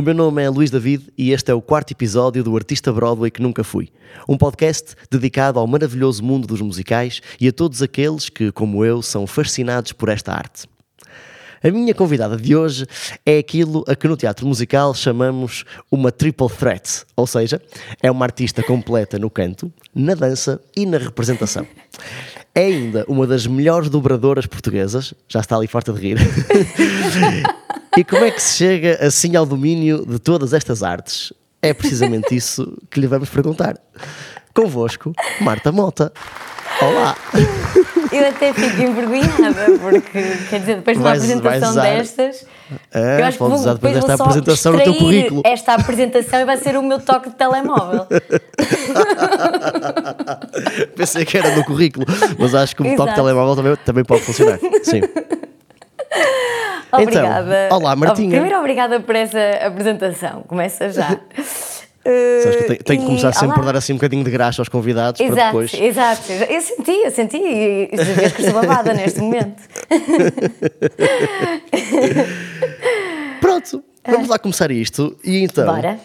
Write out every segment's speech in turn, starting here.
O meu nome é Luís David e este é o quarto episódio do Artista Broadway que Nunca Fui. Um podcast dedicado ao maravilhoso mundo dos musicais e a todos aqueles que, como eu, são fascinados por esta arte. A minha convidada de hoje é aquilo a que no teatro musical chamamos uma triple threat, ou seja, é uma artista completa no canto, na dança e na representação. É ainda uma das melhores dobradoras portuguesas, já está ali farta de rir. e como é que se chega assim ao domínio de todas estas artes? É precisamente isso que lhe vamos perguntar. Convosco, Marta Mota. Olá! Eu até fico envergonhada, porque, quer dizer, depois de uma Vais- apresentação vais destas. É, eu acho que vou, usar depois desta apresentação no teu currículo. Esta apresentação e vai ser o meu toque de telemóvel. Pensei que era no currículo, mas acho que o toque de telemóvel também, também pode funcionar. Sim. Obrigada. Então, olá, Martinha. Primeiro, obrigada por essa apresentação. Começa já. Sabes que eu tenho, tenho que começar sempre olá. por dar assim um bocadinho de graxa aos convidados para Exato, depois. exato. Eu senti, eu senti. E vês que estou babada neste momento. Pronto, vamos lá começar isto. E então, Bora.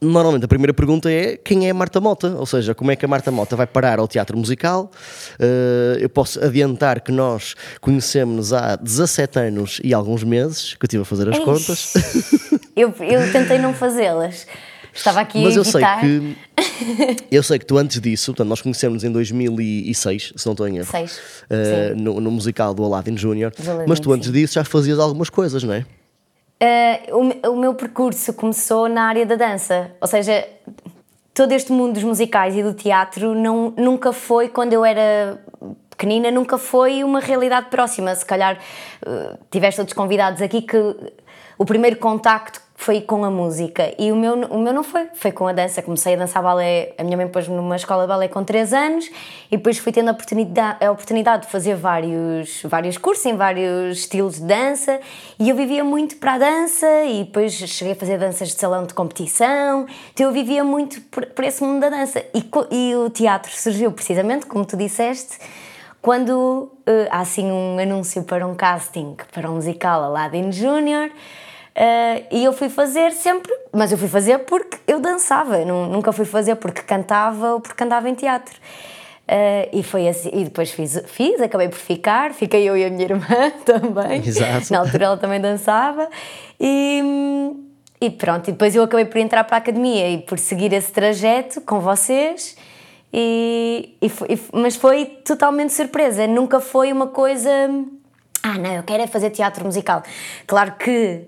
normalmente a primeira pergunta é quem é a Marta Mota? Ou seja, como é que a Marta Mota vai parar ao teatro musical? Eh, eu posso adiantar que nós conhecemos-nos há 17 anos e alguns meses, que eu estive a fazer as Eish. contas. Eu, eu tentei não fazê-las. Estava aqui Mas a eu sei que eu sei que tu antes disso, portanto, nós conhecemos em 2006, se não estou em erro, Seis, sim. no, no musical do Aladdin Aladdin, Mas tu antes sim. disso já fazias algumas coisas, não é? Uh, o, o meu percurso começou na área da dança, ou seja, todo este mundo dos musicais e do teatro não, nunca foi, quando eu era pequenina, nunca foi uma realidade próxima. Se calhar uh, tiveste outros convidados aqui que o primeiro contacto foi com a música. E o meu, o meu não foi, foi com a dança. Comecei a dançar balé, a minha mãe pôs-me numa escola de balé com 3 anos e depois fui tendo a oportunidade, a oportunidade de fazer vários, vários cursos em vários estilos de dança e eu vivia muito para a dança e depois cheguei a fazer danças de salão de competição, então eu vivia muito por esse mundo da dança. E, e o teatro surgiu precisamente, como tu disseste, quando eh, há assim um anúncio para um casting para um musical Aladdin Júnior eh, e eu fui fazer sempre, mas eu fui fazer porque eu dançava, eu nu- nunca fui fazer porque cantava ou porque andava em teatro. Eh, e foi assim, e depois fiz, fiz, acabei por ficar, fiquei eu e a minha irmã também. Exato. Na altura ela também dançava e, e pronto, e depois eu acabei por entrar para a academia e por seguir esse trajeto com vocês. E, e foi- e mas foi totalmente surpresa, nunca foi uma coisa. Ah, não, eu quero é fazer teatro musical. Claro que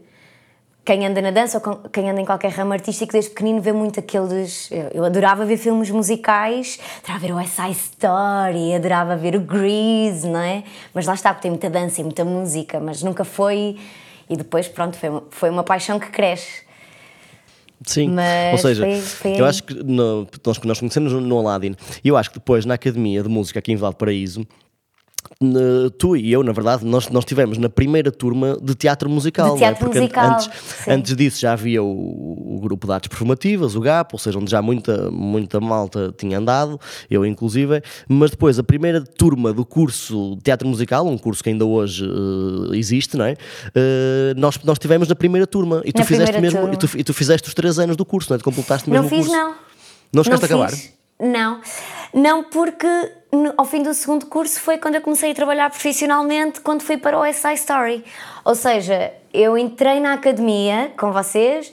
quem anda na dança ou quem anda em qualquer ramo artístico desde pequenino vê muito aqueles. Eu, adorava ver filmes musicais, adorava ver o West Side Story, adorava ver o Grease, não é? Mas lá está, porque tem muita dança e muita música, mas nunca foi. E depois, pronto, foi, uma- foi uma paixão que cresce. Sim, Mas ou seja, foi- foi eu acho que no- nós, nós conhecemos no, Aladdin e eu acho que depois na Academia de Música aqui em do Paraíso tu e eu, na verdade, nós, nós tivemos na primeira turma de teatro musical. De teatro não é? Porque musical, antes, antes disso já havia o, o grupo de artes performativas, o GAP, ou seja, onde já muita, muita malta tinha andado, eu inclusive, mas depois a primeira turma do curso de teatro musical, um curso que ainda hoje eh, existe, não é? Eh, nós, nós tivemos na primeira turma e tu Na fizeste mesmo, e tu, turma. e tu fizeste os três anos do curso, não é? Tu completaste mesmo Não o fiz, curso. não. Não chegaste a acabar? fiz. Não. Não, porque no- ao fim do segundo curso foi quando eu comecei a trabalhar profissionalmente, quando fui para o SI Story. Ou seja, eu entrei na academia com vocês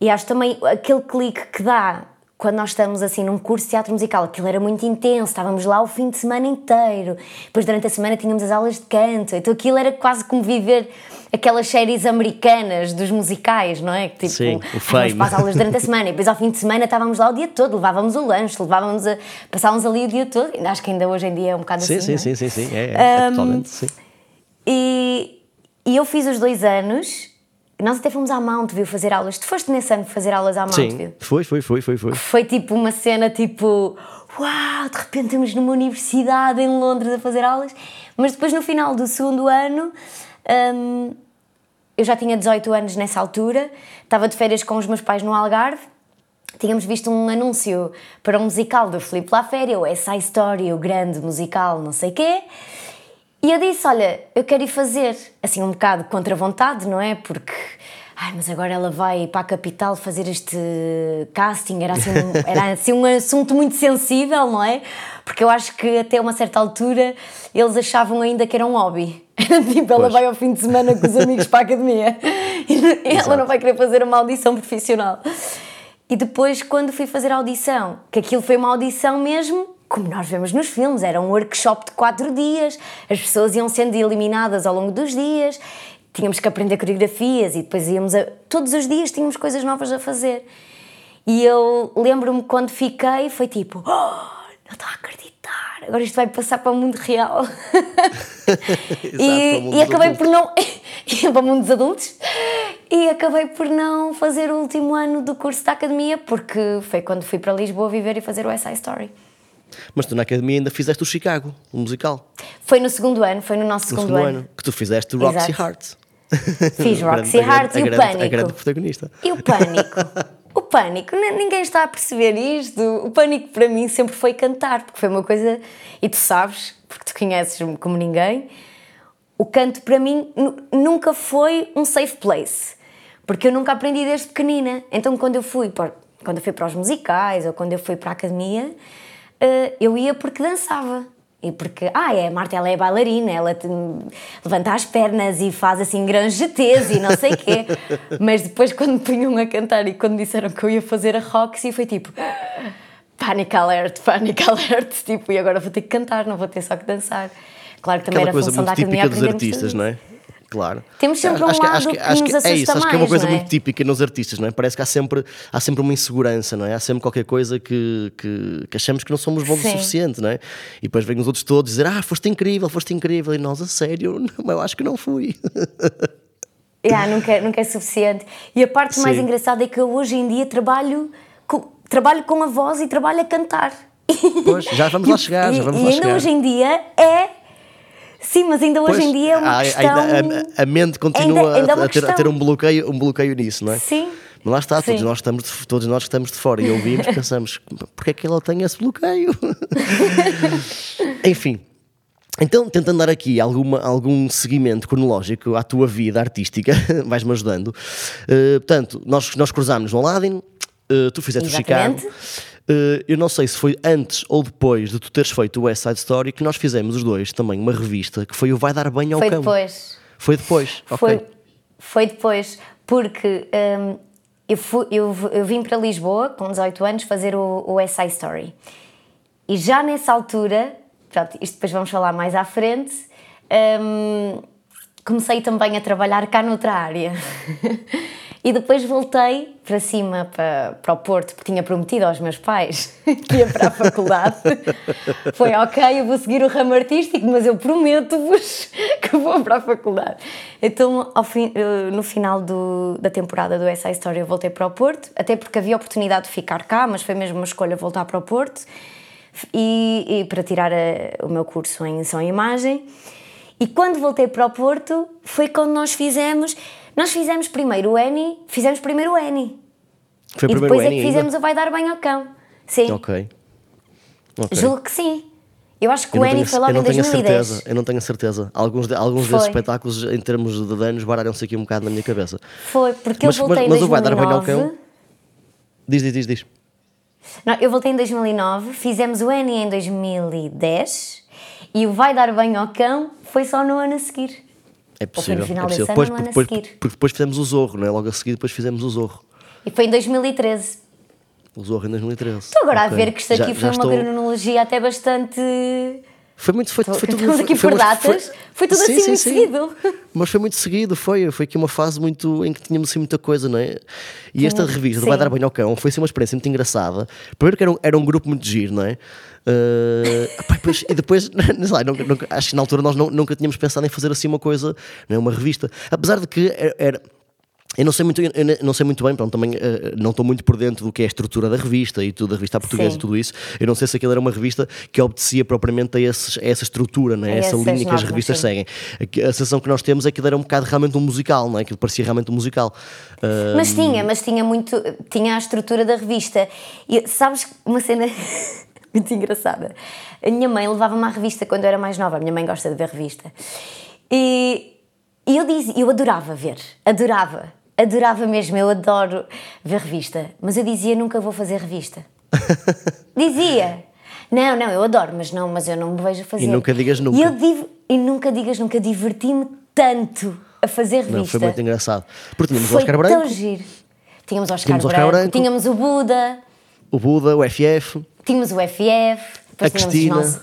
e acho também aquele clique que dá quando nós estamos assim num curso de teatro musical, aquilo era muito intenso, estávamos lá o fim de semana inteiro, depois durante a semana tínhamos as aulas de canto, então aquilo era quase como viver aquelas séries americanas dos musicais, não é? Tipo, Sim, o "Ai, vamos Fame." para as aulas durante a semana e depois ao fim de semana estávamos lá o dia todo, levávamos o lanche, levávamos a, passávamos ali o dia todo, acho que ainda hoje em dia é um bocado Sim, assim. sim, não é? sim, sim, sim, é, é, é totalmente, sim. E, e eu fiz os dois anos, nós até fomos à Mountview fazer aulas, tu foste nesse ano fazer aulas à Sim, Mountview? foi, foi, foi, foi, foi. Foi tipo uma cena tipo, uau, de repente estamos numa universidade em Londres a fazer aulas, mas depois no final do segundo ano. hum, eu já tinha 18 anos nessa altura, estava de férias com os meus pais no Algarve tínhamos visto um anúncio para um musical do Filipe Laféria, o Essa Story, o grande musical, não sei quê. E eu disse: Olha, eu quero ir fazer, assim, um bocado contra a vontade, não é? Porque Ai, mas agora ela vai para a capital fazer este casting. Era assim, um, era assim um assunto muito sensível, não é? Porque eu acho que até uma certa altura eles achavam ainda que era um hobby. Tipo, ela Pois. vai ao fim de semana com os amigos para a academia e ela não vai querer fazer uma audição profissional. E depois, quando fui fazer a audição, que aquilo foi uma audição mesmo, como nós vemos nos filmes, era um workshop de quatro dias, as pessoas iam sendo eliminadas ao longo dos dias, tínhamos que aprender coreografias e depois íamos a. Todos os dias tínhamos coisas novas a fazer. E eu lembro-me quando fiquei, foi tipo, oh, não estou a acreditar, agora isto vai passar para o mundo real. Exato, e, mundo e acabei por não. para o mundo dos adultos. E acabei por não fazer o último ano do curso da academia, porque foi quando fui para Lisboa viver e fazer o SI Story. Mas tu na academia ainda fizeste o Chicago, o musical. Foi no segundo ano, foi no nosso No segundo, ano. ano. Que tu fizeste o Roxy Exato. Heart. Fiz Roxy Heart e o grande- A Pânico. grande protagonista. E o pânico? O pânico, ninguém está a perceber isto. O pânico para mim sempre foi cantar, porque foi uma coisa. E tu sabes, porque tu conheces-me como ninguém, o canto para mim nu- nunca foi um safe place. Porque eu nunca aprendi desde pequenina. Então quando eu fui para, quando eu fui para os musicais ou quando eu fui para a academia, eu ia porque dançava. E porque, ah, é, a Marta, ela é bailarina, ela te- levanta as pernas e faz assim grandes GTs e não sei o quê. Mas depois, quando me punham a cantar e quando disseram que eu ia fazer a Roxy, foi tipo, panic alert, panic alert. Tipo, e agora vou ter que cantar, não vou ter só que dançar. Claro que também Aquela era coisa função da muito típica dos artistas, não é? Claro. Temos sempre um acho que, lado acho que, que acho nos que é assusta isso, acho que é uma mais, coisa é? muito típica nos artistas, não é? Parece que há sempre, há sempre uma insegurança, não é? Há sempre qualquer coisa que, que, que achamos que não somos bons o Sim. suficiente, não é? E depois vêm os outros todos dizer, ah, foste incrível, foste incrível, e nós, a sério, não, eu acho que não fui. Yeah, nunca, é- nunca é suficiente. E a parte mais Sim. engraçada é que eu hoje em dia trabalho com, trabalho com a voz e trabalho a cantar. Pois, já vamos lá chegar, já E- vamos e lá ainda chegar. hoje em dia é. Sim, mas ainda hoje Pois, em dia é uma questão. ainda a, a mente continua Ainda- ainda é a, ter, a ter um bloqueio, um bloqueio nisso, não é? Sim. Mas lá está, todos Sim. nós, estamos de, todos nós estamos de fora e ouvimos, pensamos, porque é que ela tem esse bloqueio? Enfim. Então, tentando dar aqui alguma, algum seguimento cronológico à tua vida artística, vais-me ajudando. Uh, portanto, nós, nós cruzámos no Aladdin, uh, tu fizeste Exatamente. o Chicago. Uh, eu não sei se foi antes ou depois de tu teres feito o West Side Story que nós fizemos os dois também uma revista que foi o Vai Dar Banho ao Foi Cão. depois. Foi depois. Foi, foi depois, porque hum, eu, fui- eu, eu vim para Lisboa com 18 anos fazer o, o SI Story. E já nessa altura, pronto, isto depois vamos falar mais à frente, hum, comecei também a trabalhar cá noutra área. e depois voltei para cima, para, para o Porto, porque tinha prometido aos meus pais que ia para a faculdade. Foi ok, eu vou seguir o ramo artístico, mas eu prometo-vos que vou para a faculdade. Então, fim, eh, no final do- da temporada do SI Story, eu voltei para o Porto, até porque havia oportunidade de ficar cá, mas foi mesmo uma escolha voltar para o Porto e, e para tirar a- o meu curso em som e imagem. E quando voltei para o Porto, foi quando nós fizemos. Nós fizemos primeiro o Eni, fizemos primeiro o Eni. Foi e primeiro depois é Annie que ainda? fizemos o Vai Dar Bem ao Cão. Sim, Ok. Ok. julgo que sim. Eu acho que Eu o Eni foi logo eu em tenho a 2010. certeza, eu não tenho a certeza. Alguns, de- alguns Foi. desses espetáculos, em termos de danos, baralham-se aqui um bocado na minha cabeça. Foi, porque Mas- eu voltei mas- mas em o Vai Dar Bem ao 2009. Cão? Diz, diz, diz, diz. Não, eu voltei em 2009, fizemos o Eni em 2010 e o Vai Dar Bem ao Cão foi só no ano a seguir. É Ou foi possível. no final é desse possível. ano Depois, depois, depois fizemos o Zorro, não é? Logo a seguir, depois fizemos o Zorro. E foi em 2013. O Zorro em 2013. Estou agora Ok. a ver que isto aqui Já- foi já uma estou- cronologia até bastante. Foi muito. Foi, foi tudo, aqui foi por datas. Foi tudo assim muito seguido. Mas foi muito seguido, foi. Foi aqui uma fase muito em que tínhamos assim muita coisa, não é? E esta revista, do sim. Vai Dar Banho ao Cão, foi assim uma experiência muito engraçada. Primeiro que era um, era um grupo muito giro, não é? Uh, e depois, e depois sei, nunca- nunca- acho que na altura nós não- nunca tínhamos pensado em fazer assim uma coisa, não é? uma revista. Apesar de que era- era, eu não sei muito, não sei muito bem, pronto, também eh, não estou muito por dentro do que é a estrutura da revista e tudo, da revista portuguesa Sim. e tudo isso. Eu não sei se aquilo era uma revista que obedecia propriamente a, esses- a essa estrutura, não é? A essa linha que as revistas seguem. A, a sensação que nós temos é que aquilo era um bocado realmente um musical, não é? Aquilo parecia realmente um musical. Ah, Mas tinha, mas tinha muito. Tinha a estrutura da revista. E sabes uma cena muito engraçada? A minha mãe levava-me à revista quando eu era mais nova. A minha mãe gosta de ver revista. E, e eu dizia, eu adorava ver, adorava. adorava mesmo, eu adoro ver revista, mas eu dizia nunca vou fazer revista. dizia. Não, não, eu adoro, mas não, mas eu não me vejo a fazer. E nunca digas nunca. E, eu div... e nunca digas nunca, diverti-me tanto a fazer revista. Não, foi muito engraçado. Porque tínhamos Foi o Oscar Branco, tão giro. Tínhamos o Oscar, Tínhamos o Oscar Branco, Branco. tínhamos o Buda, o Buda, o FF. Tínhamos o FF, depois A tínhamos Cristina. os nossos...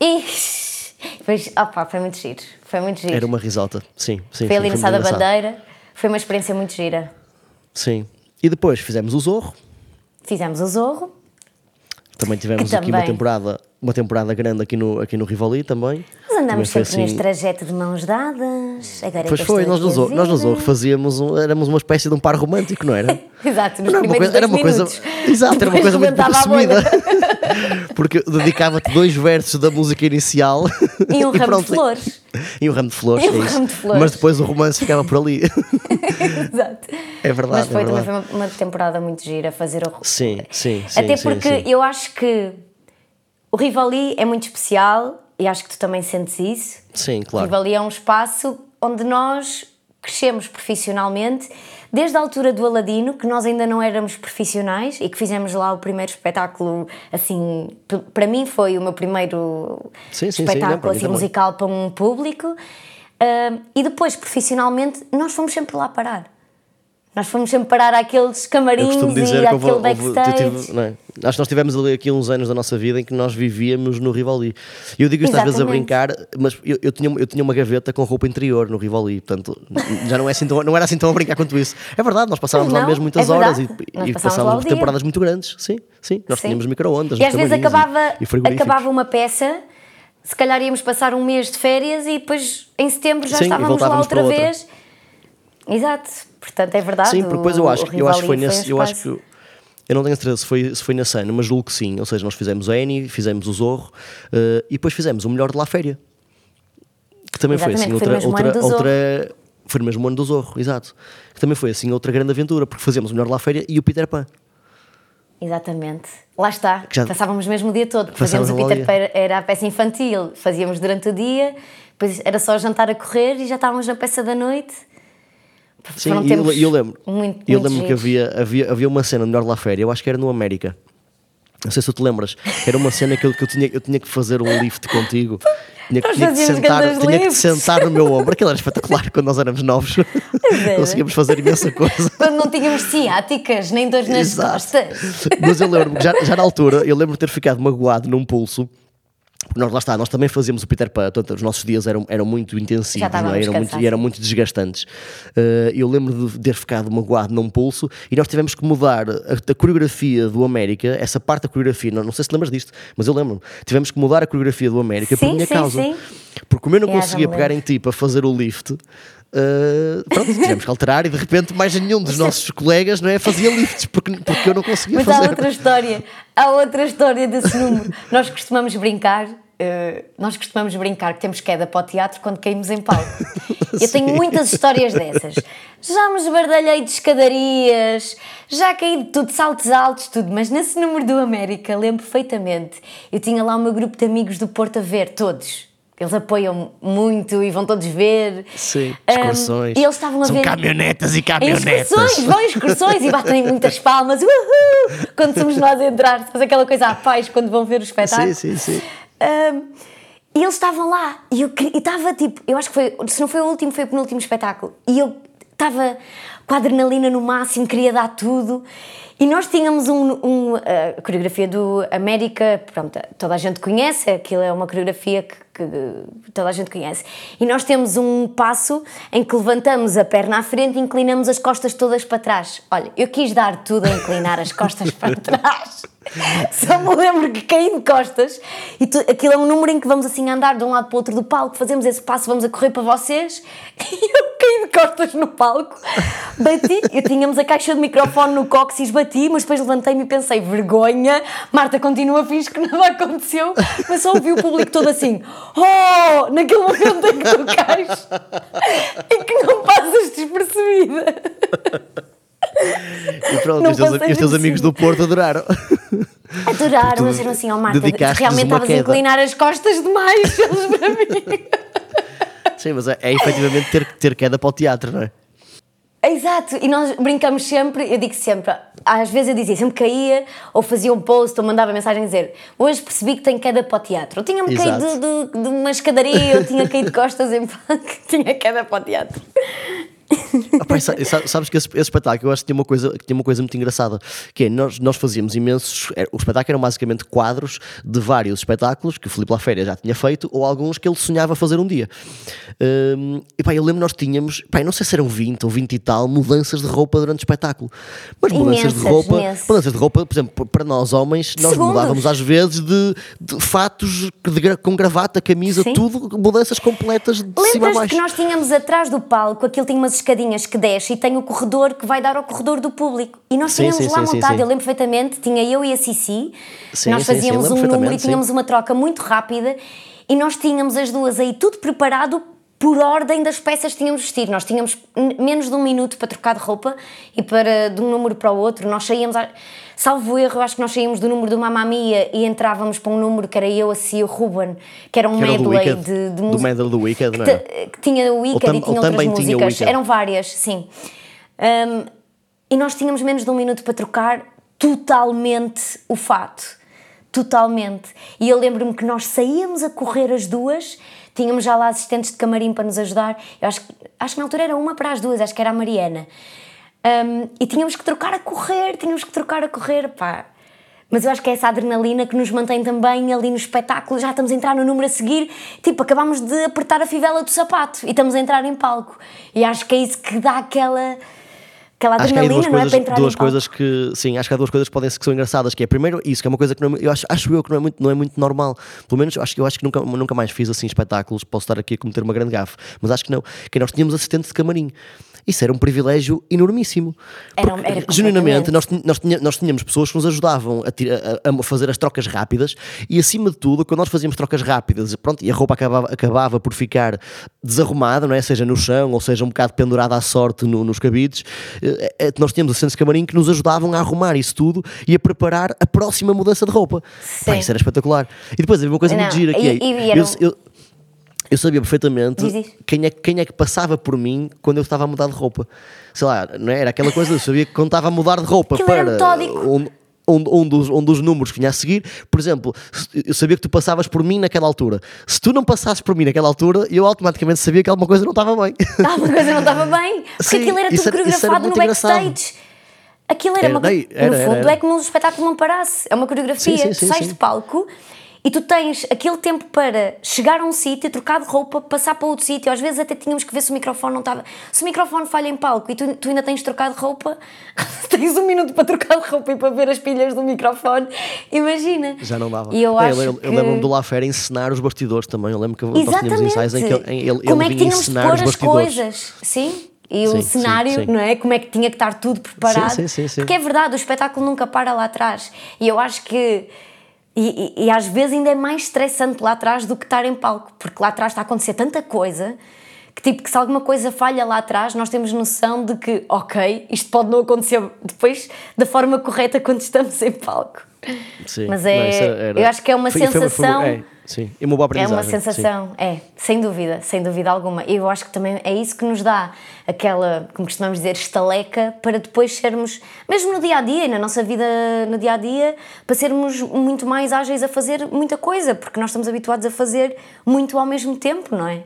Ixi, Depois, opa, foi muito giro, foi muito giro. Era uma risota. Sim, sim. Foi ali na da. Bandeira, foi uma experiência muito gira. Sim. E depois fizemos o Zorro. Fizemos o Zorro, Também tivemos aqui uma também. temporada, uma temporada grande aqui no, aqui no Rivoli também. nós andamos Também foi sempre neste assim- trajeto de mãos dadas. Agora é Pois foi, nós no, aqui a Zorro, nós no ver. Zorro fazíamos, um- éramos uma espécie de um par romântico, não era? Exato, nos Não, era uma primeiros coisa, era uma coisa, exato, era uma coisa muito pouco assumida. Porque dedicava-te dois versos da música inicial E um ramo de flores. E um ramo de flores, E um é isso. ramo de flores. Mas depois o romance ficava por ali. Exato. É verdade, Mas foi, é também verdade. foi uma, uma temporada muito gira fazer o Sim, sim, sim. Até sim, porque sim. eu acho que o Rivali é muito especial e acho que tu também sentes isso. Sim, O claro. Rivali é um espaço onde nós crescemos profissionalmente, desde a altura do Aladino, que nós ainda não éramos profissionais e que fizemos lá o primeiro espetáculo, assim, para mim foi o meu primeiro Sim, sim, sim, espetáculo não, para mim assim, musical para um público. Ah, e depois, profissionalmente, nós fomos sempre lá parar. Nós fomos sempre parar àqueles camarins e àquele houve- backstage. tive- não é? acho que nós tivemos ali aqui uns anos da nossa vida em que nós vivíamos no Rivoli. E eu digo isto às vezes a brincar, mas eu, eu tinha, eu tinha uma gaveta com roupa interior no Rivoli, portanto já não, é assim tão, não era assim tão a brincar quanto isso. É verdade, nós passávamos Pois lá não, mesmo muitas é horas e, e passávamos temporadas muito grandes. Sim, sim, nós Sim. tínhamos micro-ondas. E às vezes acabava, e, e acabava uma peça, se calhar íamos passar um mês de férias e depois em setembro já Sim, estávamos lá outra outra. vez. Exato, portanto é verdade. Sim, porque depois eu acho, eu acho que foi nesse. um eu acho que. Eu não tenho certeza se foi, se foi na Sana, mas julgo que sim. Ou seja, nós fizemos a Eni, fizemos o Zorro eh, e depois fizemos o melhor de La Féria. Que também foi assim, Exatamente, foi outra. outra, outra foi no mesmo ano do Zorro, exato. Que também foi assim outra grande aventura, porque fazemos o melhor de La Féria e o Peter Pan. Exatamente. Lá está. já- Passávamos mesmo o dia todo. Fazíamos o Peter. Pan, era a peça infantil, fazíamos durante o dia, depois era só jantar a correr e já estávamos na peça da noite. Sim, Foram eu, eu lembro. muito, eu lembro que havia, havia, havia uma cena no melhor La Féria, eu acho que era no América. Não sei se tu te lembras. Era uma cena que eu, que eu, tinha, eu tinha que fazer um lift contigo. Tinha, que- tinha que sentar, tinha que sentar no meu ombro. Aquilo era espetacular quando nós éramos novos. era. Conseguíamos fazer imensa coisa. Quando não tínhamos ciáticas, nem dores nas Exato. costas. Mas eu lembro já, já na altura, eu lembro de ter ficado magoado num pulso. Nós lá está, nós também fazíamos o Peter Pan, portanto, os nossos dias eram, eram muito intensivos não é? eram muito, e eram muito desgastantes. Eh, eu lembro de ter ficado magoado num pulso e nós tivemos que mudar a, a coreografia do América, essa parte da coreografia, não, não sei se lembras disto, mas eu lembro tivemos que mudar a coreografia do América por Sim, minha sim, causa. sim. Porque como eu não É, conseguia pegar em ti para fazer o lift, eh, pronto, tivemos que alterar e de repente mais nenhum dos nossos colegas não é, fazia lifts porque, porque eu não conseguia Mas há fazer. outra história, há outra história desse número. Nós costumamos brincar, eh, nós costumamos brincar que temos queda para o teatro quando caímos em palco. Eu tenho muitas histórias dessas. Já me esbardalhei de escadarias, já caí de tudo, saltos altos, tudo, mas nesse número do América, lembro perfeitamente, eu tinha lá o meu grupo de amigos do Porto a ver, todos. Eles apoiam muito e vão todos ver. Sim, excursões. e eles estavam a São ver. caminhonetas e caminhonetas. excursões, vão excursões e batem muitas palmas, uhul, quando somos nós a entrar, faz aquela coisa à paz quando vão ver o espetáculo. Sim, sim, sim. Ahm, e eles estavam lá e eu e estava tipo, eu acho que foi, se não foi o último, foi o penúltimo espetáculo. E eu estava com a adrenalina no máximo, queria dar tudo. E nós tínhamos um, um, a coreografia do América, pronto, toda a gente conhece, aquilo é uma coreografia que, que toda a gente conhece. E nós temos um passo em que levantamos a perna à frente e inclinamos as costas todas para trás. Olha, eu quis dar tudo a inclinar as costas para trás. Só me lembro que caí de costas e tu, aquilo é um número em que vamos assim andar de um lado para o outro do palco, fazemos esse passo, vamos a correr para vocês e eu caí de costas no palco, bati, eu tínhamos a caixa de microfone no cóccix, bati, mas depois levantei-me e pensei, vergonha, Marta continua fixe que nada aconteceu, mas só ouvi o público todo assim, oh, naquele momento em que tu cais e que não passas despercebida. E pronto, Não os teus, os teus amigos do Porto adoraram. Adoraram, mas disseram assim, ó Marta, dedicaste-lhes realmente estavas a inclinar as costas demais, eles para mim. Sim, mas é, é efetivamente ter, ter queda para o teatro, não é? Exato, e nós brincamos sempre, eu digo sempre, às vezes eu dizia, sempre caía, ou fazia um post, ou mandava mensagem a dizer hoje percebi que tenho queda para o teatro. Eu tinha-me caído de, de, de, uma escadaria, eu tinha caído de costas em tinha queda para o teatro. Ah, sabes que esse, esse, espetáculo eu acho que tinha uma coisa, que tinha uma coisa muito engraçada, que é nós, nós fazíamos imensos. É, o espetáculo eram basicamente quadros de vários espetáculos que o Filipe Laféria já tinha feito, ou alguns que ele sonhava fazer um dia. Um, e pá, eu lembro nós tínhamos, pá, não sei se eram 20 ou 20 e tal, mudanças de roupa durante o espetáculo. Mas mudanças de roupa, imensas. mudanças de roupa, por exemplo, para nós homens, nós Segundos. mudávamos às vezes de, de fatos de, com gravata, camisa, Sim. tudo, mudanças completas de cima a baixo. que nós tínhamos atrás do palco, aquilo tinha umas escadinhas que desce e tem o corredor que vai dar ao corredor do público. E nós sim, tínhamos sim, lá sim, montado, eu lembro perfeitamente, tinha eu e a Cici, nós fazíamos um número e tínhamos uma troca muito rápida e nós tínhamos as duas aí tudo preparado por ordem das peças que tínhamos vestido. Nós tínhamos menos de um minuto para trocar de roupa e para de um número para o outro. Nós saíamos, salvo erro, acho que nós saíamos do número do Mamma Mia e entrávamos para um número que era eu, a Cia, o Ruben, que era um que medley de, de música. Do medley do Wicked, não é? Que, que tinha o Wicked e tinha outras músicas. Eram várias, sim. Um, e nós tínhamos menos de um minuto para trocar totalmente o fato. Totalmente. E eu lembro-me que nós saíamos a correr as duas Tínhamos já lá assistentes de camarim para nos ajudar. Eu acho, acho que na altura era uma para as duas, acho que era a Mariana. Um, e tínhamos que trocar a correr, tínhamos que trocar a correr, pá. Mas eu acho que é essa adrenalina que nos mantém também ali no espetáculo. Já estamos a entrar no número a seguir, tipo, acabamos de apertar a fivela do sapato e estamos a entrar em palco. E acho que é isso que dá aquela aquela adrenalina, não coisas, é? Para entrar duas coisas que, sim, acho que há duas coisas que podem ser que são engraçadas, que é primeiro isso, que é uma coisa que não, é eu acho, acho eu que não é muito, não é muito normal. Pelo menos eu acho, eu acho que nunca, nunca mais fiz assim espetáculos, posso estar aqui a cometer uma grande gafe, mas acho que não, que nós tínhamos assistente de camarim isso era um privilégio enormíssimo. Era, era genuinamente, nós, nós, tínhamos pessoas que nos ajudavam a, a, a, fazer as trocas rápidas e, acima de tudo, quando nós fazíamos trocas rápidas pronto, e a roupa acabava, acabava por ficar desarrumada, não é? seja no chão ou seja um bocado pendurada à sorte no, nos cabides, eh, eh, nós tínhamos assistentes de camarim que nos ajudavam a arrumar isso tudo e a preparar a próxima mudança de roupa. Pá, isso era espetacular. E depois havia uma coisa não, muito gira que é. E, eu, eu, eu sabia perfeitamente quem é, quem é que passava por mim quando eu estava a mudar de roupa. Sei lá, não é? Era aquela coisa, eu sabia que quando estava a mudar de roupa Aquilo para um, um, um, dos, um dos números que vinha a seguir, por exemplo, eu sabia que tu passavas por mim naquela altura. Se tu não passasses por mim naquela altura, eu automaticamente sabia que alguma coisa não estava bem. Alguma coisa não estava bem, porque Sim, aquilo era tudo era, coreografado no backstage. Engraçado. Aquilo era, era uma. Era, no fundo, é como um espetáculo não parasse. É uma coreografia. Sim, sim, sim, tu sais de palco e tu tens aquele tempo para chegar a um sítio, trocar de roupa, passar para outro sítio. Às vezes até tínhamos que ver se o microfone não estava. Se o microfone falha em palco e tu, tu ainda tens de trocar de roupa, tens um minuto para trocar de roupa e para ver as pilhas do microfone. Imagina. Já não dava. E eu é, acho eu, que... eu lembro-me do Lafer encenar os bastidores também. Eu lembro que nós tínhamos ensaios em que ele, ele, Como ele é que tínhamos de pôr as coisas? Sim e sim, o cenário, sim, sim. não é? Como é que tinha que estar tudo preparado. Porque é verdade, o espetáculo nunca para lá atrás. E eu acho que e, e, e, às vezes ainda é mais estressante lá atrás do que estar em palco, porque lá atrás está a acontecer tanta coisa que, tipo, que se alguma coisa falha lá atrás, nós temos noção de que, ok, isto pode não acontecer depois da forma correta quando estamos em palco. Sim, Mas é, não, era... eu acho que é uma foi, sensação. Foi, foi, é Sim, e uma boa aprendizagem. É uma sensação, sim. é, sem dúvida, sem dúvida alguma. E eu acho que também é isso que nos dá aquela, como costumamos dizer, estaleca para depois sermos, mesmo no dia a dia, na nossa vida no dia a dia, para sermos muito mais ágeis a fazer muita coisa, porque nós estamos habituados a fazer muito ao mesmo tempo, não é?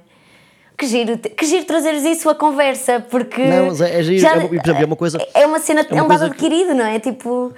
Que giro, que giro trazeres isso à conversa, porque. Não, é, é giro, já, é, uma, é uma coisa. É uma cena, é, uma é um dado adquirido, não é? Tipo.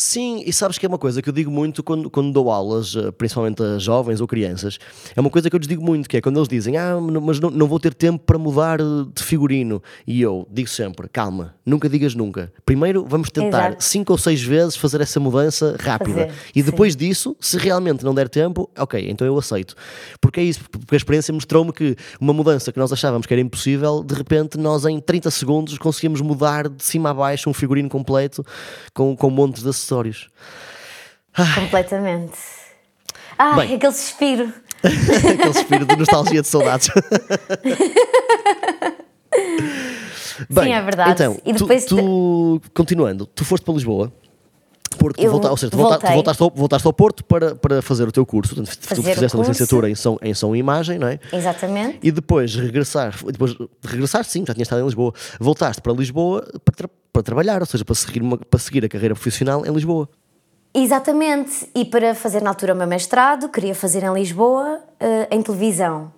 Sim, e sabes que é uma coisa que eu digo muito quando, quando dou aulas, eh, principalmente a jovens ou crianças, é uma coisa que eu lhes digo muito, que é quando eles dizem, ah, mas não, não vou ter tempo para mudar de figurino. E eu digo sempre, calma, nunca digas nunca. Primeiro vamos tentar Exato. cinco ou seis vezes fazer essa mudança rápida. Fazer, e depois sim. disso, se realmente não der tempo, ok, então eu aceito. Porque é isso, porque a experiência mostrou-me que uma mudança que nós achávamos que era impossível, de repente nós em 30 segundos conseguimos mudar de cima a baixo um figurino completo com, com montes de acessórios. Ai. Completamente. Ah, Bem, aquele suspiro. aquele suspiro de nostalgia de saudades. Bem, Sim, é verdade. Então, e depois tu, tu, continuando, tu foste para Lisboa. Porto, tu volta, ou seja, tu, volta- tu voltaste, ao, voltaste ao Porto para, para fazer o teu curso. Portanto, tu Fazer o fizeste a licenciatura em som, em som e imagem, não é? Exatamente. E depois regressar, depois de regressar sim, já tinha estado em Lisboa, voltaste para Lisboa para, tra- para trabalhar, ou seja, para seguir, uma- para seguir a carreira profissional em Lisboa. Exatamente. E para fazer na altura o meu mestrado, queria fazer em Lisboa, eh, em televisão.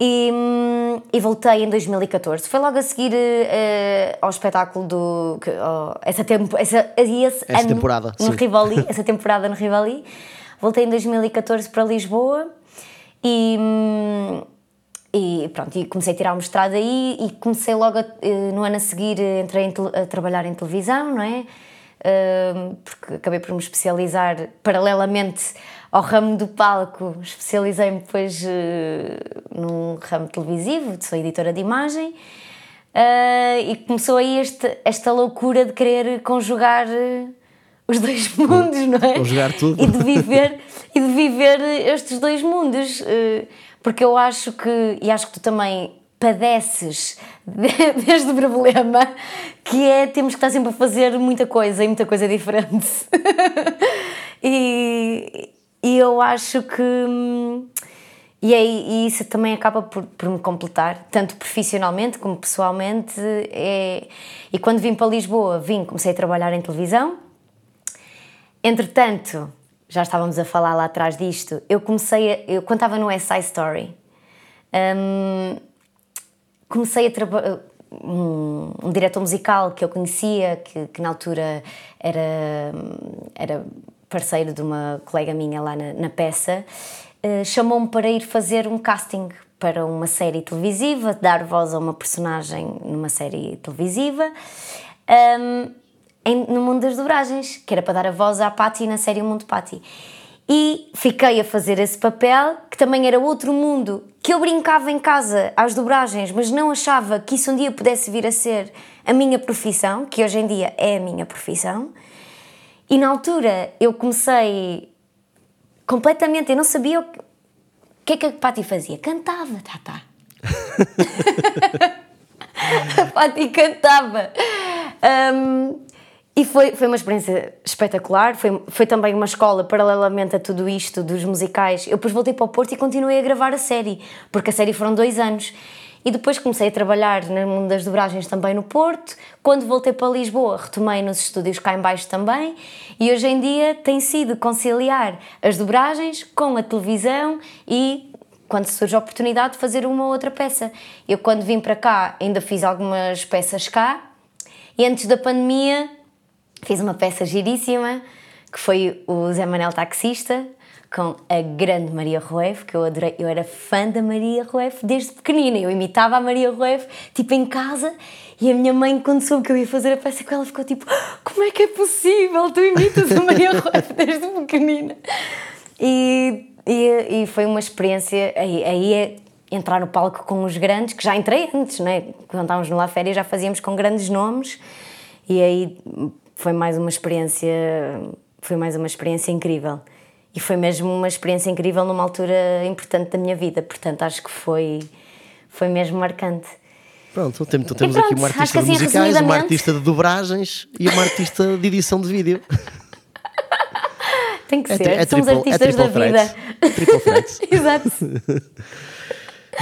E, hum, e voltei em 2014. Foi logo a seguir eh, ao espetáculo do. que- ao- essa, tempo, essa, esse Essa ano temporada, no sim. Rivoli, essa temporada no Rivoli. Voltei em 2014 para Lisboa e. hum, e pronto, e comecei a tirar o mestrado aí e comecei logo, a, eh, no ano a seguir, entrei a trabalhar em televisão, não é? Ahm, porque acabei por me especializar paralelamente ao ramo do palco, especializei-me depois eh, num ramo televisivo, sou editora de imagem, Ah, e começou aí este, esta loucura de querer conjugar eh, os dois mundos, não é? Conjugar tudo. E de viver, e de viver estes dois mundos, porque eu acho que, e acho que tu também padeces de- deste problema, que é temos que estar sempre a fazer muita coisa e muita coisa diferente. e, e eu acho que. hum, E, é, e isso também acaba por, por me completar, tanto profissionalmente como pessoalmente. É, e quando vim para Lisboa, vim, comecei a trabalhar em televisão. Entretanto, já estávamos a falar lá atrás disto, eu comecei a, eu, estava no SI Story, hum, comecei a trabalhar. Um, um diretor musical que eu conhecia, que, que na altura era, era parceiro de uma colega minha lá na, na peça, eh, chamou-me para ir fazer um casting para uma série televisiva, dar voz a uma personagem numa série televisiva. hum, em- no mundo das dobragens, que era para dar a voz à Patty na série O Mundo Patty. E fiquei a fazer esse papel, que também era outro mundo, que eu brincava em casa às dobragens, mas não achava que isso um dia pudesse vir a ser a minha profissão, que hoje em dia é a minha profissão. E na altura eu comecei completamente, eu não sabia o que, o que é que a Patty fazia. Cantava, tá, tá. a Patti cantava. Um, e foi, foi uma experiência espetacular. Foi, foi também uma escola, paralelamente a tudo isto dos musicais. Eu depois voltei para o Porto e continuei a gravar a série, porque a série foram dois anos. E depois comecei a trabalhar no mundo das dobragens também no Porto. Quando voltei para Lisboa, retomei nos estúdios cá em baixo também. E hoje em dia tem sido conciliar as dobragens com a televisão e quando surge a oportunidade de fazer uma ou outra peça. Eu, quando vim para cá, ainda fiz algumas peças cá, e antes da pandemia, fiz uma peça giríssima, que foi o Zé Manel Taxista, com a grande Maria Rueff, que eu adorei. Eu era fã da Maria Rueff desde pequenina. Eu imitava a Maria Rueff, tipo, em casa, e a minha mãe, quando soube que eu ia fazer a peça com ela, ficou tipo: Como é que é possível? Tu imitas a Maria Rueff desde pequenina. E, e, e foi uma experiência. Aí, aí é entrar no palco com os grandes, que já entrei antes, né? quando estávamos no La Féria já fazíamos com grandes nomes, e aí foi mais uma experiência. Foi mais uma experiência incrível. E foi mesmo uma experiência incrível numa altura importante da minha vida, portanto acho que foi, foi mesmo marcante. Pronto, então temos pronto, aqui uma artista que de assim, musicais, uma artista de dobragens e uma artista de edição de vídeo. Tem que É, ser, é somos triple, é artistas da triple vida. Triple. Exato.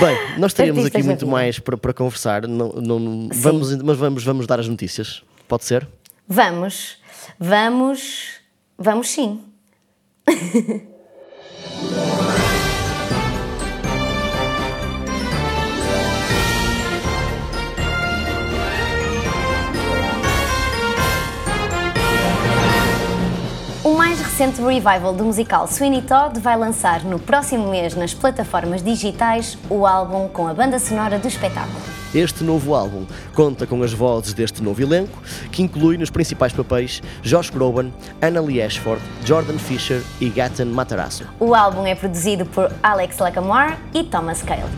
Bem, nós teríamos Artistas aqui da muito mais para, para conversar, não, não- vamos, mas vamos, vamos dar as notícias. Pode ser? Vamos, vamos, vamos sim. O mais recente revival do musical Sweeney Todd vai lançar no próximo mês nas plataformas digitais o álbum com a banda sonora do espetáculo. Este novo álbum conta com as vozes deste novo elenco, que inclui nos principais papéis Josh Groban, Annalie Ashford, Jordan Fisher e Gaten Matarazzo. O álbum é produzido por Alex Lacamore e Thomas Cale.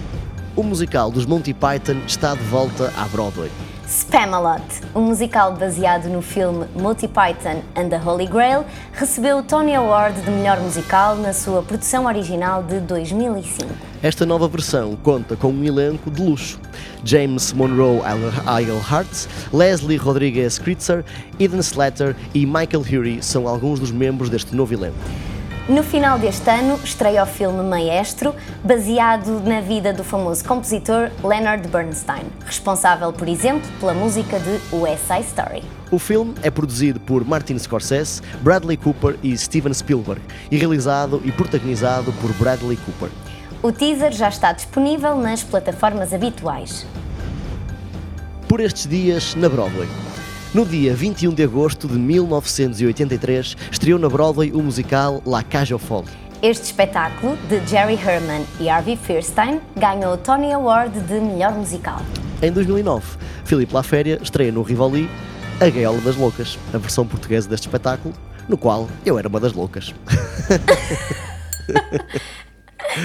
O musical dos Monty Python está de volta à Broadway. Spamalot, um musical baseado no filme Monty Python and the Holy Grail, recebeu o Tony Award de melhor musical na sua produção original de 2005. Esta nova versão conta com um elenco de luxo. James Monroe Iglehart, Leslie Rodriguez Kritzer, Eden Slater e Michael Hury são alguns dos membros deste novo elenco. No final deste ano, estreia o filme Maestro, baseado na vida do famoso compositor Leonard Bernstein, responsável, por exemplo, pela música de West Side Story. O filme é produzido por Martin Scorsese, Bradley Cooper e Steven Spielberg e realizado e protagonizado por Bradley Cooper. O teaser já está disponível nas plataformas habituais. Por estes dias, na Broadway. No dia 21 de agosto de 1983, estreou na Broadway o musical La Cage aux Folles. Este espetáculo, de Jerry Herman e Harvey Fierstein, ganhou o Tony Award de melhor musical. Em 2009, Filipe Laféria estreia no Rivoli A Gaiola das Loucas, a versão portuguesa deste espetáculo, no qual eu era uma das loucas.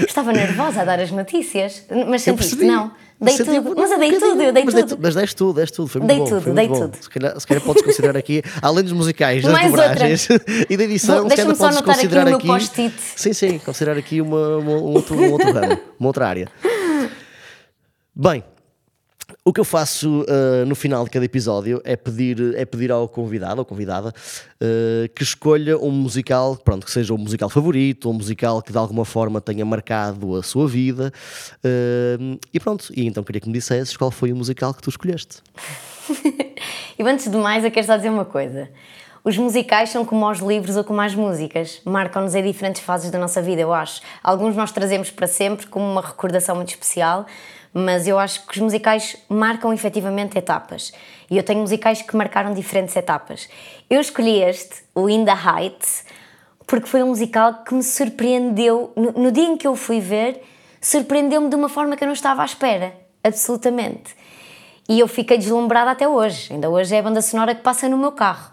Estava nervosa a dar as notícias, mas sentiste, não? Dei tudo, mas eu dei tudo, eu dei mas tudo. mas deste tudo, deste tudo, foi muito dei bom. Tudo, foi dei muito tudo, bom. Se calhar, se calhar podes considerar aqui, além dos musicais, das Mais dobragens e da edição, Deixa-me só podes considerar aqui, aqui, post-it. Sim, sim, considerar aqui uma, uma, um outro, um outro ramo, uma outra área. Bem, o que eu faço uh, no final de cada episódio é pedir, é pedir ao convidado ou convidada uh, que escolha um musical, pronto, que seja o um musical favorito, um musical que de alguma forma tenha marcado a sua vida. Uh, e pronto, e então queria que me dissesses qual foi o musical que tu escolheste. e antes de mais, eu quero só dizer uma coisa. Os musicais são como os livros ou como as músicas, marcam-nos em diferentes fases da nossa vida, eu acho. Alguns nós trazemos para sempre como uma recordação muito especial, mas eu acho que os musicais marcam efetivamente etapas. E eu tenho musicais que marcaram diferentes etapas. Eu escolhi este, o In the Heights, porque foi um musical que me surpreendeu. No, no dia em que eu fui ver, surpreendeu-me de uma forma que eu não estava à espera. Absolutamente. E eu fiquei deslumbrada até hoje. Ainda hoje é a banda sonora que passa no meu carro.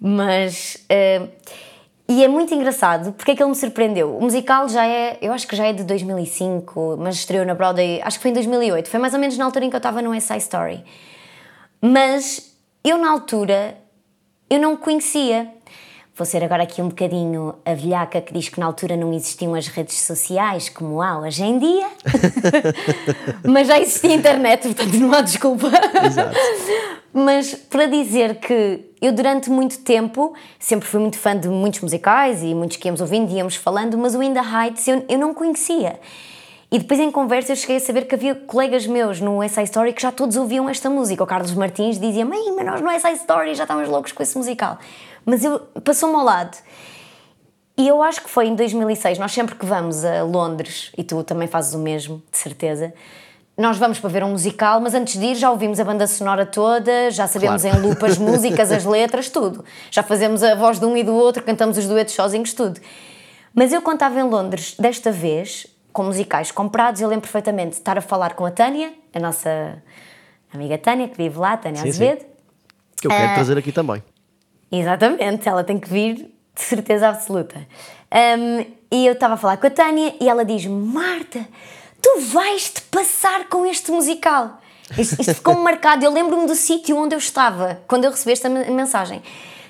Mas. Uh, e é muito engraçado, porque é que ele me surpreendeu. O musical já é, eu acho que já é de 2005, mas estreou na Broadway, acho que foi em 2008. Foi mais ou menos na altura em que eu estava no Side Story. Mas eu, na altura, eu não conhecia. Vou ser agora aqui um bocadinho a velhaca que diz que na altura não existiam as redes sociais como há hoje em dia. mas já existia internet, portanto não há desculpa. Exato. Mas para dizer que eu durante muito tempo sempre fui muito fã de muitos musicais e muitos que íamos ouvindo e íamos falando, mas o In The Heights eu, eu não conhecia. E depois em conversa eu cheguei a saber que havia colegas meus no SI Story que já todos ouviam esta música. O Carlos Martins dizia: Mãe, mas nós no SI Story já estávamos loucos com esse musical. Mas eu passou-me ao lado. E eu acho que foi em 2006, nós sempre que vamos a Londres, e tu também fazes o mesmo, de certeza, nós vamos para ver um musical, mas antes de ir já ouvimos a banda sonora toda, já sabemos claro. em loop as músicas, as letras, tudo. Já fazemos a voz de um e do outro, cantamos os duetos sozinhos, tudo. Mas eu, estava em Londres, desta vez, com musicais comprados, eu lembro perfeitamente de estar a falar com a Tânia, a nossa amiga Tânia, que vive lá, Tânia sim, Azevedo. Sim. Que eu quero uh, trazer aqui também. Exatamente, ela tem que vir de certeza absoluta. Um, e eu estava a falar com a Tânia e ela diz: Marta tu vais-te passar com este musical. Isto, isto ficou marcado. Eu lembro-me do sítio onde eu estava quando eu recebi esta mensagem.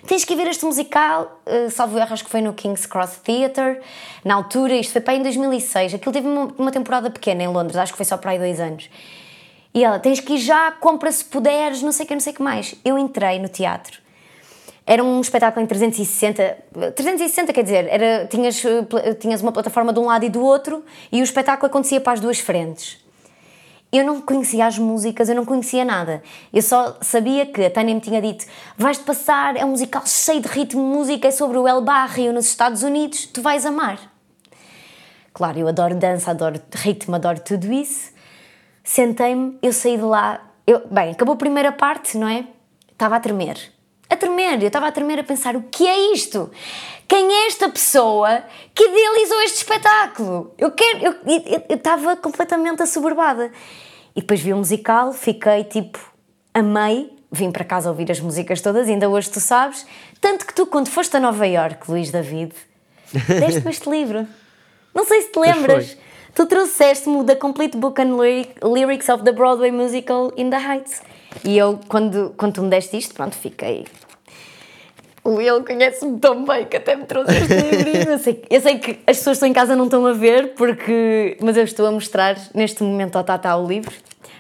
Tens que ver este musical, uh, salvo erro, acho que foi no King's Cross Theatre, na altura, isto foi para aí em 2006. Aquilo teve uma, uma temporada pequena em Londres, acho que foi só para aí dois anos. E ela, tens que ir já, compra se puderes, não sei o que, não sei o que mais. Eu entrei no teatro era um espetáculo em 360, 360 quer dizer, era, tinhas, tinhas uma plataforma de um lado e do outro e o espetáculo acontecia para as duas frentes. Eu não conhecia as músicas, eu não conhecia nada. Eu só sabia que a Tânia me tinha dito: vais-te passar, é um musical cheio de ritmo, música, é sobre o El Barrio nos Estados Unidos, tu vais amar. Claro, eu adoro dança, adoro ritmo, adoro tudo isso. Sentei-me, eu saí de lá. Eu, bem, acabou a primeira parte, não é? Estava a tremer a tremer. Eu estava a tremer a pensar: o que é isto? Quem é esta pessoa que idealizou este espetáculo? Eu quero. Eu, eu, eu estava completamente assoberbada. E depois vi o musical, fiquei tipo. Amei, vim para casa ouvir as músicas todas, ainda hoje tu sabes. Tanto que tu, quando foste a Nova York, Luís David, deste-me este livro. Não sei se te lembras. Tu trouxeste-me o The Complete Book and Lyrics of the Broadway Musical in the Heights. E eu, quando, quando tu me deste isto, pronto, fiquei. O Will conhece-me tão bem que até me trouxe este livrinho. Eu sei, eu sei que as pessoas que estão em casa não estão a ver, porque, mas eu estou a mostrar neste momento ao Tata o livro,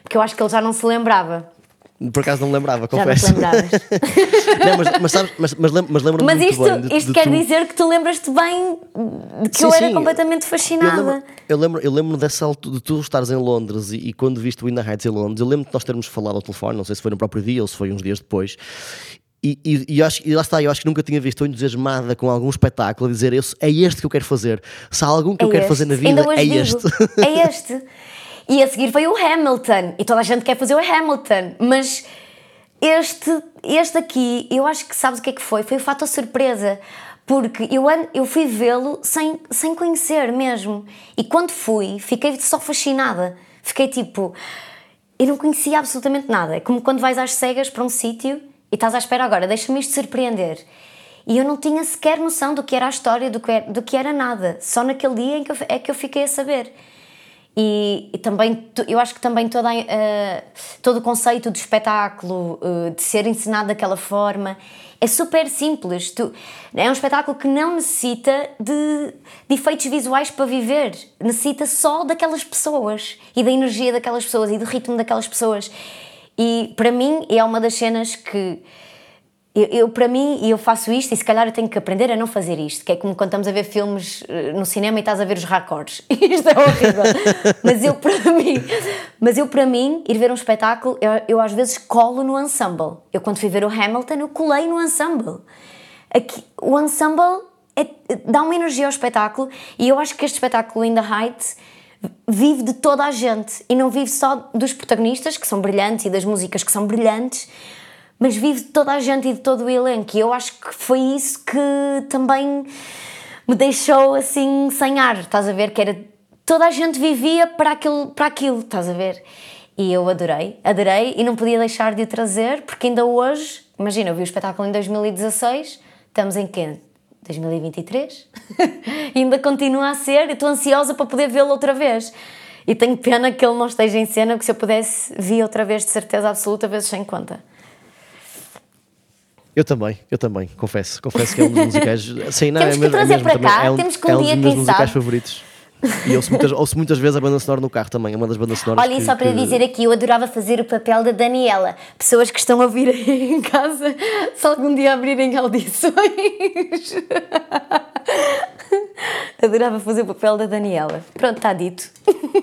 porque eu acho que ele já não se lembrava. Por acaso não me lembrava, Já não confesso. lembravas. Não, mas, mas, sabes, mas, mas, lem- mas lembro-me Mas isto, bem de, isto de quer tu- dizer que tu lembras-te bem de que Sim, eu era sim. completamente Eu fascinada. lembro, eu, lembro, eu lembro dessa altura de tu estares em Londres e, e quando viste o In the Heights em Londres, eu lembro de nós termos falado ao telefone, não sei se foi no próprio dia ou se foi uns dias depois. E, e, e, eu acho, e lá está, eu acho que nunca tinha visto tão entusiasmada com algum espetáculo a dizer "Esse- é este que eu quero fazer. Se há algum que eu É quero este. fazer na vida, é digo, este. É este. E a seguir veio o Hamilton. E toda a gente quer fazer o Hamilton. Mas este, este aqui, eu acho que sabes o que é que foi? Foi o fator surpresa. Porque eu, eu fui vê-lo sem, sem conhecer mesmo. E quando fui, fiquei só fascinada. Fiquei tipo. Eu não conhecia absolutamente nada. É como quando vais às cegas para um sítio e estás à espera agora, deixa-me isto surpreender. E eu não tinha sequer noção do que era a história, do que era, do que era nada. Só naquele dia em que eu, é que eu fiquei a saber. E, e também, eu acho que também toda, eh, todo o conceito de espetáculo, eh, de ser ensinado daquela forma, é super simples. Tu, é um espetáculo que não necessita de, de efeitos visuais para viver. Necessita só daquelas pessoas e da energia daquelas pessoas e do ritmo daquelas pessoas. E para mim é uma das cenas que eu, eu, para mim, e eu faço isto, e se calhar eu tenho que aprender a não fazer isto, que é como quando estamos a ver filmes eh, no cinema e estás a ver os racordes. Isto é horrível. mas eu, para mim, mas eu, para mim, ir ver um espetáculo, eu, eu às vezes colo no ensemble. Eu, quando fui ver o Hamilton, eu colei no ensemble. Aqui, o ensemble é- dá uma energia ao espetáculo, e eu acho que este espetáculo, In the Heights, vive de toda a gente e não vive só dos protagonistas, que são brilhantes, e das músicas que são brilhantes, mas vive de toda a gente e de todo o elenco. E eu acho que foi isso que também me deixou assim sem ar, estás a ver? Que era toda a gente vivia para aquilo, para aquilo, estás a ver? E eu adorei, adorei e não podia deixar de o trazer, porque ainda hoje, imagina, eu vi o espetáculo em 2016, estamos em quê? 2023? e ainda continua a ser, e estou ansiosa para poder vê-lo outra vez. E tenho pena que ele não esteja em cena, porque se eu pudesse, vi outra vez de certeza absoluta, vezes sem conta. Eu também, eu também, confesso. Confesso que é um dos musicais. Sim, não, Temos é que trazer é mesmo para cá, É um, temos que um é um dia, dos meus musicais sabe. favoritos. E ouço muitas, ouço muitas vezes a banda sonora no carro também. É uma das bandas sonoras. Olha, que- só para que- dizer aqui, eu adorava fazer o papel da Daniela. Pessoas que estão a ouvir aí em casa, se algum dia abrirem audições. adorava fazer o papel da Daniela. Pronto, está dito.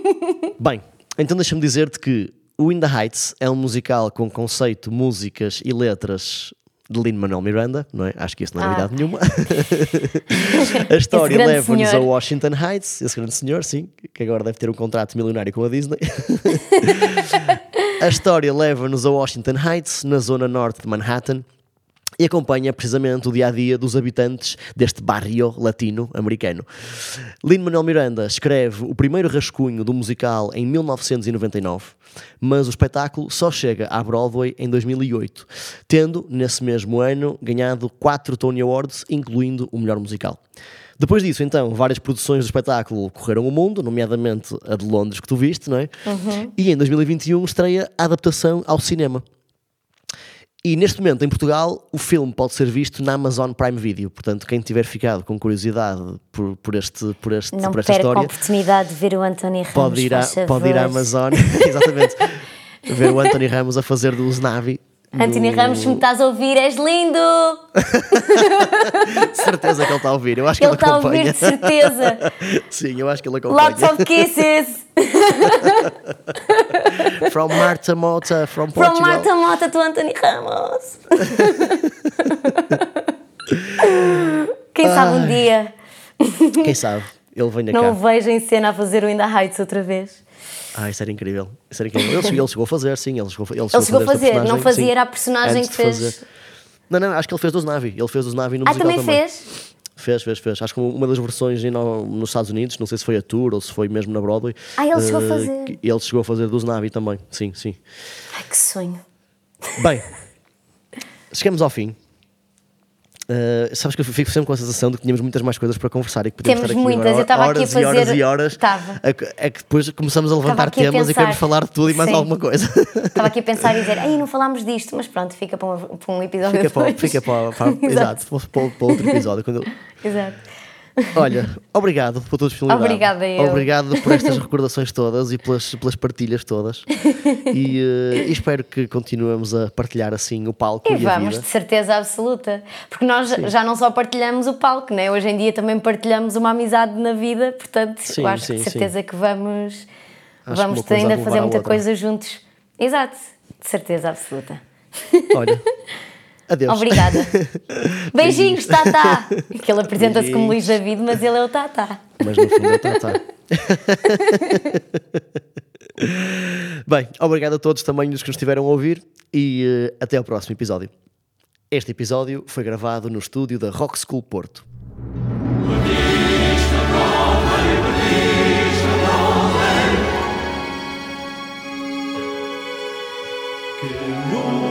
Bem, então deixa-me dizer-te que o In the Heights é um musical com conceito, músicas e letras de Lin-Manuel Miranda, não é? Acho que isso não é Ah. novidade nenhuma. a história leva-nos a. Washington Heights, esse grande senhor, sim, que agora deve ter um contrato milionário com a Disney. a história leva-nos a Washington Heights, na zona norte de Manhattan, e acompanha precisamente o dia a dia dos habitantes deste barrio latino-americano. Lin-Manuel Miranda escreve o primeiro rascunho do musical em 1999, mas o espetáculo só chega à Broadway em 2008, tendo, nesse mesmo ano, ganhado quatro Tony Awards, incluindo o melhor musical. Depois disso, então, várias produções do espetáculo correram o mundo, nomeadamente a de Londres que tu viste, não é? E em 2021 estreia a adaptação ao cinema. E neste momento, em Portugal, o filme pode ser visto na Amazon Prime Video. Portanto, quem tiver ficado com curiosidade por, por, este, por, este, Não por esta perca a história, oportunidade de ver o António Ramos. pode ir, à, faz pode ir à. Amazon, exatamente, ver o Anthony Ramos a fazer do Snavi. António no- Ramos, se me estás a ouvir, és lindo! De certeza que ele está a ouvir. Eu acho que Ele ele, está a ouvir, acompanha. de certeza. Sim, eu acho que ele acompanha. Lots of kisses! From Marta Mota, from From Portugal. Marta Mota to Anthony Ramos. Quem sabe um dia Quem sabe? Ele vem não o cá. vejo em cena a fazer o In the Heights outra vez. Ah, isso era incrível. Isso era incrível. Ele, chegou- ele chegou a fazer, sim. Ele chegou, ele Ele chegou a esta fazer, não fazia, sim, era a personagem que fez. fazer. Não, não, acho que ele fez dos Navi. Ele fez dos Navi no Ah, musical também fez? Fez, fez, fez. Acho que uma das versões nos Estados Unidos, não sei se foi a tour ou se foi mesmo na Broadway. Ah, ele chegou a eh, fazer. Ele chegou a fazer dos Navi também, sim, sim. Ai, que sonho. Bem, chegamos ao fim. Uh, sabes que eu fico sempre com a sensação de que tínhamos muitas mais coisas para conversar e que podíamos Temos estar aqui muitas, hora- eu estava aqui a horas e horas fazer- e horas. Estava. É que- depois começamos a levantar aqui a temas e queremos falar de tudo e mais Sim. alguma coisa. Estava aqui a pensar e dizer, ai, não falámos disto, mas pronto, fica para um, para um episódio fica para, fica para, para- exato, para, para- para outro episódio. Quando eu- Exato. Olha, obrigado pela tua disponibilidade. Obrigada eu. Obrigado por estas recordações todas e pelas, pelas partilhas todas. E, e espero que continuemos a partilhar assim o palco E e, vamos, de certeza absoluta. Porque nós já não só partilhamos o palco, né? hoje em dia também partilhamos uma amizade na vida, portanto, Sim, eu acho sim, que de sim. certeza que vamos, vamos ainda fazer muita coisa juntos. Exato, de certeza absoluta. Olha, adeus. Obrigada. Beijinhos, Tata! Que ele apresenta-se como Luís. David, mas ele é o Tata. Mas no fundo é tratar. Bem, obrigado a todos também os que nos estiveram a ouvir e eh, até ao próximo episódio. Este episódio foi gravado no estúdio da Rock School Porto. Que o